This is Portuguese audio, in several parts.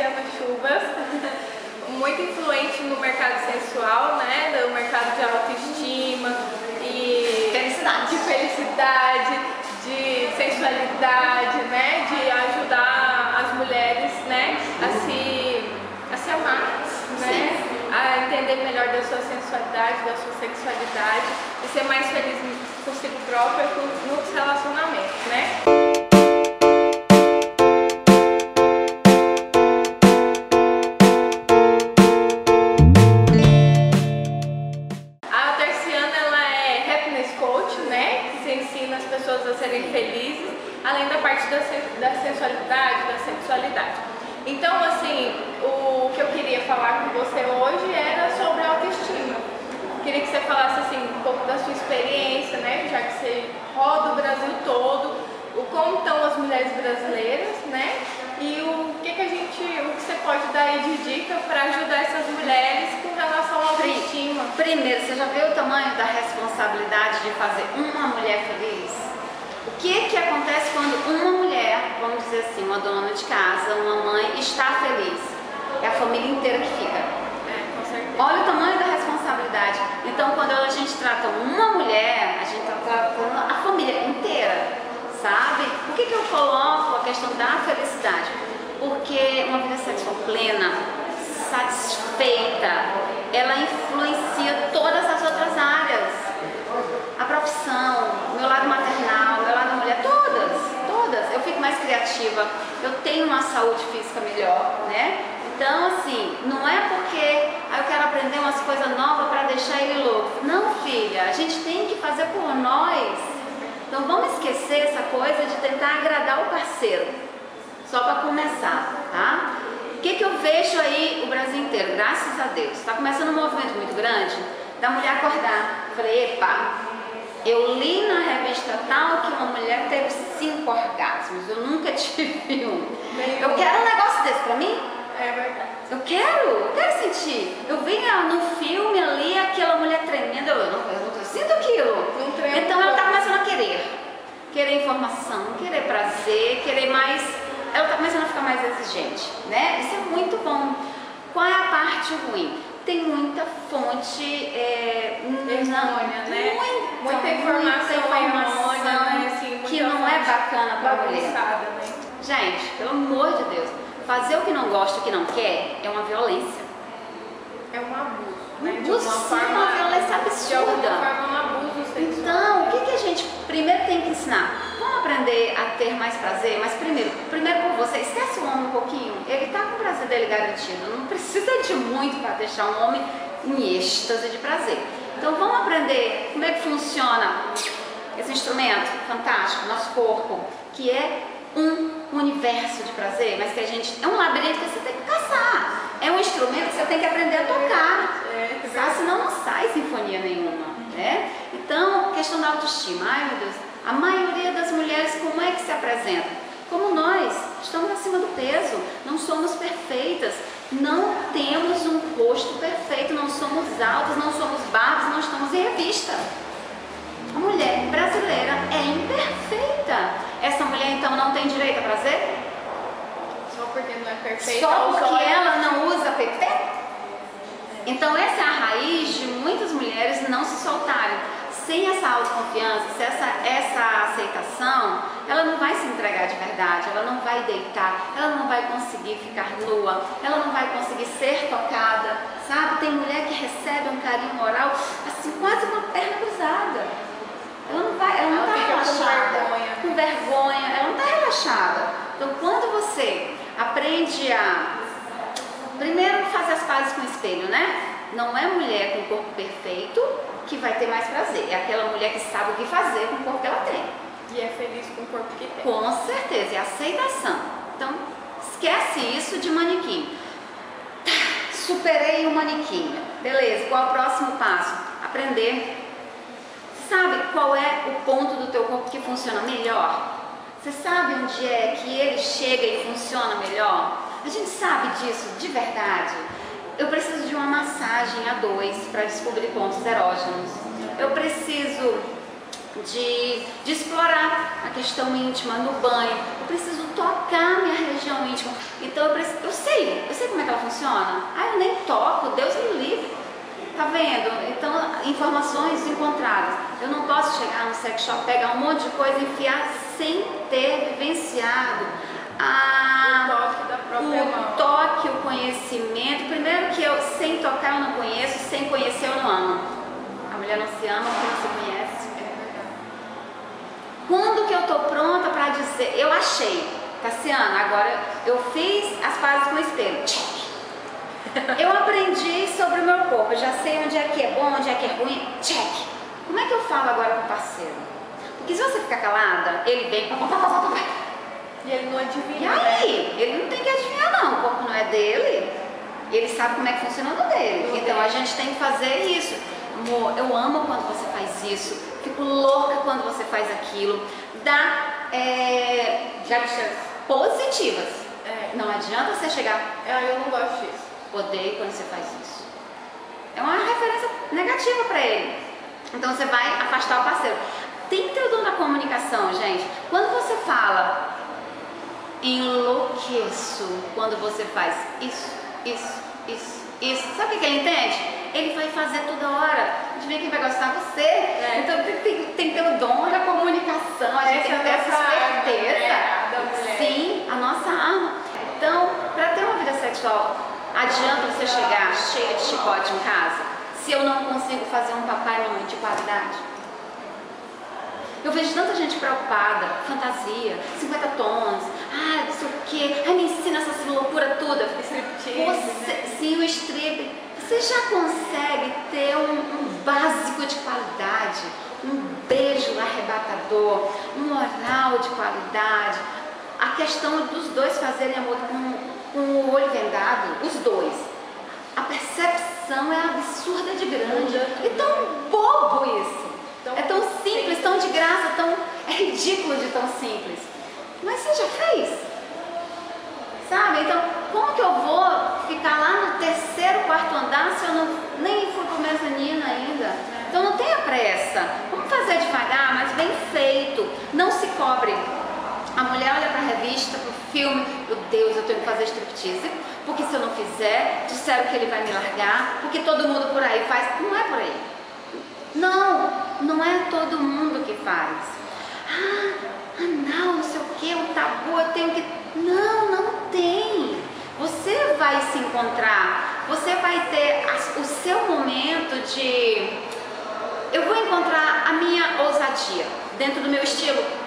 Tarciana Chuvas, muito influente no mercado sensual, né? No mercado de autoestima e Felicidade. de felicidade, de sensualidade, né? De ajudar as mulheres, né? A se, a se amar, né? A entender melhor da sua sensualidade, da sua sexualidade e ser mais feliz consigo própria nos relacionamentos, né? Falar com você hoje era sobre autoestima. Queria que você falasse assim um pouco da sua experiência, né? Já que você roda o Brasil todo, o como estão as mulheres brasileiras, né? E o que, que a gente, o que você pode dar aí de dica para ajudar essas mulheres com relação à autoestima. Primeiro, você já viu o tamanho da responsabilidade de fazer uma mulher feliz? O que que acontece quando uma mulher, vamos dizer assim, uma dona de casa, uma mãe, está feliz? É a família inteira que fica. É. Olha o tamanho da responsabilidade. Então, quando a gente trata uma mulher, a gente está tratando a família inteira, sabe? Por que, que eu coloco a questão da felicidade? Porque uma vida sexual plena, satisfeita, ela influencia todas as outras áreas. A profissão, o meu lado maternal, meu lado mulher, todas, todas. Eu fico mais criativa, eu tenho uma saúde física melhor, né? Então, assim, não é porque ah, eu quero aprender umas coisas novas para deixar ele louco. Não, filha, a gente tem que fazer por nós. Então, vamos esquecer essa coisa de tentar agradar o parceiro. Só para começar, tá? O que, que eu vejo aí o Brasil inteiro? Graças a Deus. Está começando um movimento muito grande da mulher acordar. Falei, epa, eu li na revista tal que uma mulher teve cinco orgasmos. Eu nunca tive um. Eu quero um negócio desse pra mim. É verdade. Eu quero, eu quero sentir. Eu vi ah, no filme ali aquela mulher tremendo, eu não, eu não sinto aquilo. Não tremo então ela tá como. começando a querer. Querer informação, querer prazer, querer mais. Ela tá começando a ficar mais exigente, né? Isso é muito bom. Qual é a parte ruim? Tem muita fonte é, né? Muita, Muita informação errônea, né? Assim, muita que não é bacana pra mulher. Né? Gente, pelo amor de Deus, fazer o que não gosta, o que não quer, é uma violência. É um abuso, né? De Abuso, alguma sim, forma, uma violência absurda. forma, um abuso sexual. Então, o que, que a gente primeiro tem que ensinar? Vamos aprender a ter mais prazer, mas primeiro, primeiro por você, esquece o homem um pouquinho, ele está com o prazer dele garantido, não precisa de muito para deixar um homem em êxtase de prazer. Então vamos aprender como é que funciona esse instrumento fantástico, nosso corpo, que é um universo de prazer, mas que a gente. É um labirinto que você tem que caçar. É um instrumento que você tem que aprender a tocar. É, Sabe? Senão não sai sinfonia nenhuma. Né? Então, questão da autoestima. Ai meu Deus, a maioria das mulheres como é que se apresenta? Como nós, estamos acima do peso, não somos perfeitas, não temos um rosto perfeito, não somos altas, não somos baixas, não estamos em revista. A mulher é. Essa mulher então não tem direito a prazer? Só porque não é perfeita. Só porque é- ela não usa PT? Então essa é a raiz de muitas mulheres não se soltarem. Sem essa autoconfiança, sem essa, essa aceitação, ela não vai se entregar de verdade, ela não vai deitar, ela não vai conseguir ficar nua, ela não vai conseguir ser tocada, sabe? Tem mulher que recebe um carinho oral assim, quase uma perna cruzada. Ela não vai, ela não Ela está fica com relaxada. vergonha. Com vergonha, ela não está relaxada. Então quando você aprende a Primeiro, fazer as pazes com o espelho, né? Não é mulher com corpo perfeito que vai ter mais prazer. É aquela mulher que sabe o que fazer com o corpo que ela tem. E é feliz com o corpo que tem. Com certeza, é aceitação. Então, esquece isso de manequim. Tá, superei o manequim. Beleza, qual é o próximo passo? Aprender. Sabe qual é o ponto do teu corpo que funciona melhor? Você sabe onde é que ele chega e funciona melhor? A gente sabe disso de verdade. Eu preciso de uma massagem a dois para descobrir pontos erógenos. Eu preciso de, de explorar a questão íntima no banho. Eu preciso tocar minha região íntima. Então eu, preciso, eu sei, eu sei como é que ela funciona. Ah, eu nem toco, Deus me livre. Tá vendo? Então, informações encontradas. Eu não posso chegar no sex shop, pegar um monte de coisa e enfiar sem ter vivenciado a, o toque da própria o mão. toque, o conhecimento. Primeiro que eu, sem tocar, eu não conheço, sem conhecer, eu não amo. A mulher não se ama porque não se conhece. Quando que eu tô pronta para dizer, eu achei, Cassiana, agora eu fiz as pazes com o espelho. Eu aprendi sobre o meu corpo, eu já sei onde é que é bom, onde é que é ruim. Check. Como é que eu falo agora com o parceiro? Porque se você ficar calada, ele vem. E ele não E adivinha, né? aí? Ele não tem que adivinhar, não. O corpo não é dele. Ele sabe como é que funciona o dele. Então a gente tem que fazer isso. Amor, eu amo quando você faz isso. Fico louca quando você faz aquilo. Dá é, Dicas. positivas. É. Não adianta você chegar, Ah, eu não gosto disso. Odeio quando você faz isso. É uma referência negativa para ele. Então você vai afastar o parceiro. Tem que ter o dom da comunicação, gente. Quando você fala, enlouqueço quando você faz isso, isso, isso, isso. Sabe o que ele entende? Ele vai fazer toda hora. Adivinha quem vai gostar? Você. É. Então tem, tem, tem que ter o dom da comunicação. A gente Essa tem que ter é essa arma, esperteza. né. Sim, a nossa arma. Então, para ter uma vida sexual, adianta você chegar cheia de chicote em casa se eu não consigo fazer um papai e mamãe de qualidade? Eu vejo tanta gente preocupada, fantasia, 50 tons, ah, não sei o quê, ai, me ensina essa loucura toda. Striptease, Você, né? sim, o strip, você já consegue ter um, um básico de qualidade, um beijo arrebatador, um oral de qualidade, a questão dos dois fazerem amor com, com o olho vendado, os dois. A percepção é absurda de grande. E tão bobo isso. É tão simples, tão de graça, tão. É ridículo de tão simples. Mas você já fez? Sabe? Então, como que eu vou ficar lá no terceiro, quarto andar se eu não, nem fui pro mezanino ainda? Então não tenha pressa. Vamos fazer devagar, mas bem feito. Não se cobre. A mulher olha para a revista, para o filme, meu Deus, eu tenho que fazer striptease, porque se eu não fizer, disseram que ele vai me largar, porque todo mundo por aí faz. Não é por aí. Não, não é todo mundo que faz. Ah, não, não sei o que, um tabu, eu tenho que. Não, não tem. Você vai se encontrar, você vai ter o seu momento de. Eu vou encontrar a minha ousadia dentro do meu estilo.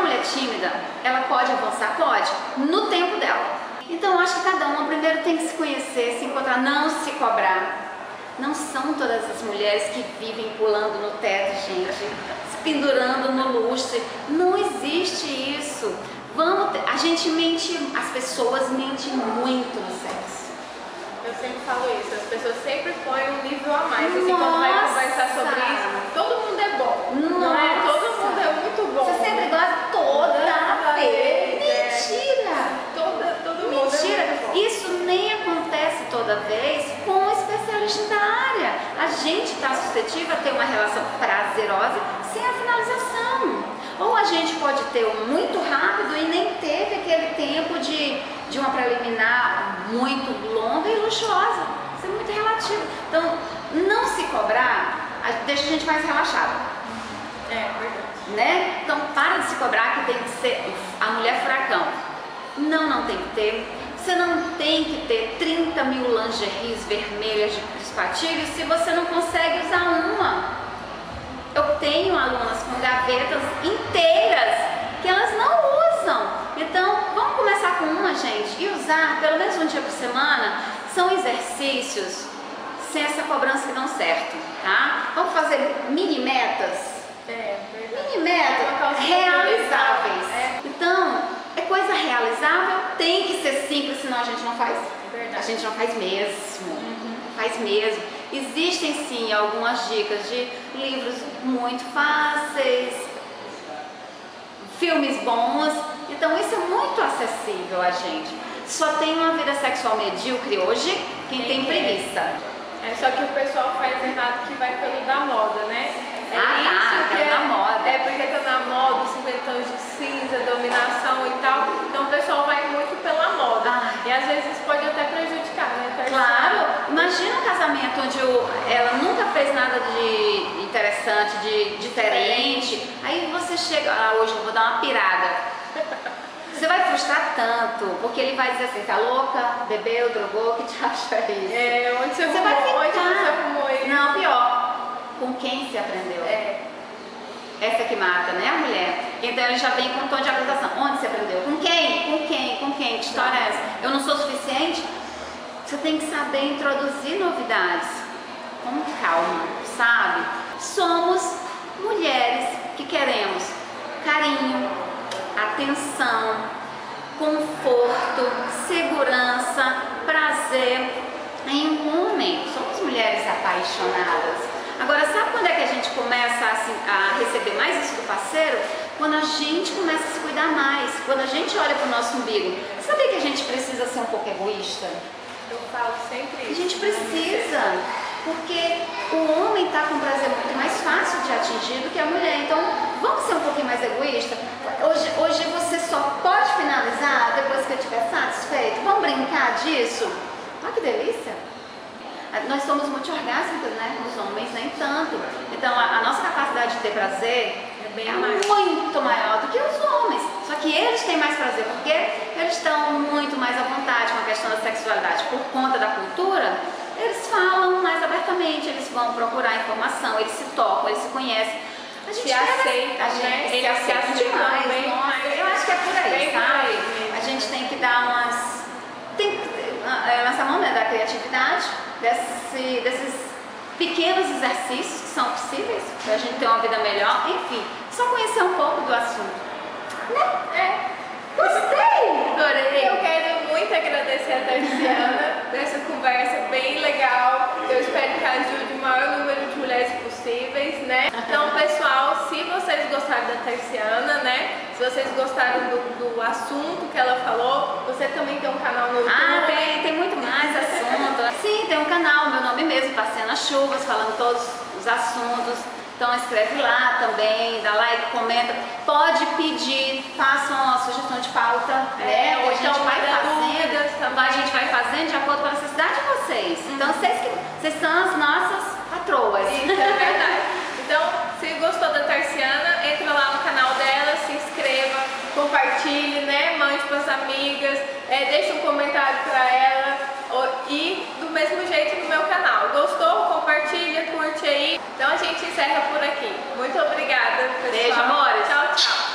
Mulher tímida, ela pode avançar? Pode, no tempo dela. Então eu acho que cada uma primeiro tem que se conhecer, se encontrar, não se cobrar. Não são todas as mulheres que vivem pulando no teto, gente, se pendurando no lustre. Não existe isso. Vamos, a gente mente, as pessoas mentem muito no sexo. Eu sempre falo isso, as pessoas sempre põem um nível a mais. Assim, quando vai Nossa! conversar sobre isso, todo mundo é bom. Não é? Nossa! Todo mundo é muito bom. Você sempre gosta vez. vez, é. Mentira! Toda, todo mundo Mentira! é muito bom. Isso nem acontece toda vez com um especialista da área. A gente está suscetível a ter uma relação prazerosa sem a finalização. Ou a gente pode ter um muito rápido e nem teve aquele tempo de, de uma preliminar muito longa e luxuosa. Isso é muito relativo. Então, não se cobrar deixa a gente mais relaxada É. né? Então para de se cobrar que tem que ser a mulher furacão. Não, não tem que ter. Você não tem que ter 30 mil lingeries vermelhas de espatilho se você não consegue usar uma. Eu tenho alunas com gavetas inteiras que elas não usam. Então, vamos começar com uma, gente, e usar pelo menos um dia por semana. São exercícios sem essa cobrança que dão certo, tá? Vamos fazer mini metas É, verdade. mini Uma calcinha realizáveis. É. Então, é coisa realizável, tem que ser simples, senão a gente não faz. Verdade. A gente não faz mesmo. Faz mesmo. Existem sim algumas dicas de livros muito fáceis, filmes bons. Então isso é muito acessível a gente. Só tem uma vida sexual medíocre hoje quem tem preguiça. É só que o pessoal faz errado que vai pelo da moda, né? É Ah, tá, isso que pelo é, da moda. É porque tá na moda, 50 tons de cinza, dominação, pessoal vai muito pela moda. Ah. E às vezes pode até prejudicar, né? Claro, imagina um casamento onde o- ela nunca fez nada de interessante, de diferente. Aí você chega, ah, hoje eu vou dar uma pirada. Você vai frustrar tanto, porque ele vai dizer assim, tá louca, bebeu, drogou, que te acha isso? É, onde você, Você fumou, vai onde ficar. você fumou isso? Não, pior, com quem se aprendeu? É, Essa que mata, né, a mulher? Então ele já vem com um tom de acusação. Onde você aprendeu? Com quem? Com quem? Com quem? Que história é essa? Eu não sou suficiente? Você tem que saber introduzir novidades com calma, sabe? Somos mulheres que queremos carinho, atenção, conforto, segurança, prazer em um homem. Somos mulheres apaixonadas. Agora, sabe quando é que a gente começa a, se- a receber mais isso do parceiro? Quando a gente começa a se cuidar mais, quando a gente olha para o nosso umbigo. Sabia que a gente precisa ser um pouco egoísta? eu falo sempre A isso. gente precisa, porque o homem está com um prazer muito mais fácil de atingir do que a mulher. Então, vamos ser um pouquinho mais egoísta? Hoje, hoje você só pode finalizar depois que eu estiver satisfeito? Vamos brincar disso? Olha que delícia! Nós somos multiorgásmicos, né? Os homens nem tanto. Então, a, a nossa capacidade de ter prazer bem muito maior do que os homens. Só que eles têm mais prazer porque eles estão muito mais à vontade com a questão da sexualidade. Por conta da cultura, eles falam mais abertamente, eles vão procurar informação, eles se tocam, eles se conhecem. A Se aceitam, a gente, né? Se Eles se aceitam demais. bem mais. eu acho que é por aí, Bem sabe? A gente tem que dar umas. Tem que é, nessa mão né, da criatividade, desse, desses pequenos exercícios que são possíveis para a gente ter uma vida melhor. Enfim, só conhecer um pouco do assunto. É. Gostei! Adorei! Eu quero muito agradecer a Tarciana dessa conversa bem legal. Eu espero que ajude o maior número de mulheres possíveis, né? Então, pessoal, se vocês gostaram da Tarciana, né? Se vocês gostaram do, do assunto que ela falou, você também tem um canal no YouTube. Ah, tem, tem muito mais assunto. Sim, tem um canal, meu nome mesmo, Passeana Chuvas, falando todos os assuntos. Então escreve lá também, dá like, comenta. Pode pedir, faça uma sugestão de pauta, né? É, que ou a gente então vai fazendo. também. A gente vai fazendo de acordo com a necessidade de vocês. Então vocês, que, vocês são as nossas patroas. Isso, é verdade. Então, se gostou da Tarciana, entra lá no canal dela, se inscreva, compartilhe, né? Mande pras amigas, é, deixa um comentário pra ela o- e do mesmo jeito no meu canal. Gostou? Compartilha, curte aí. Então a gente encerra por aqui. Muito obrigada, pessoal. Beijo, amores. Tchau, tchau.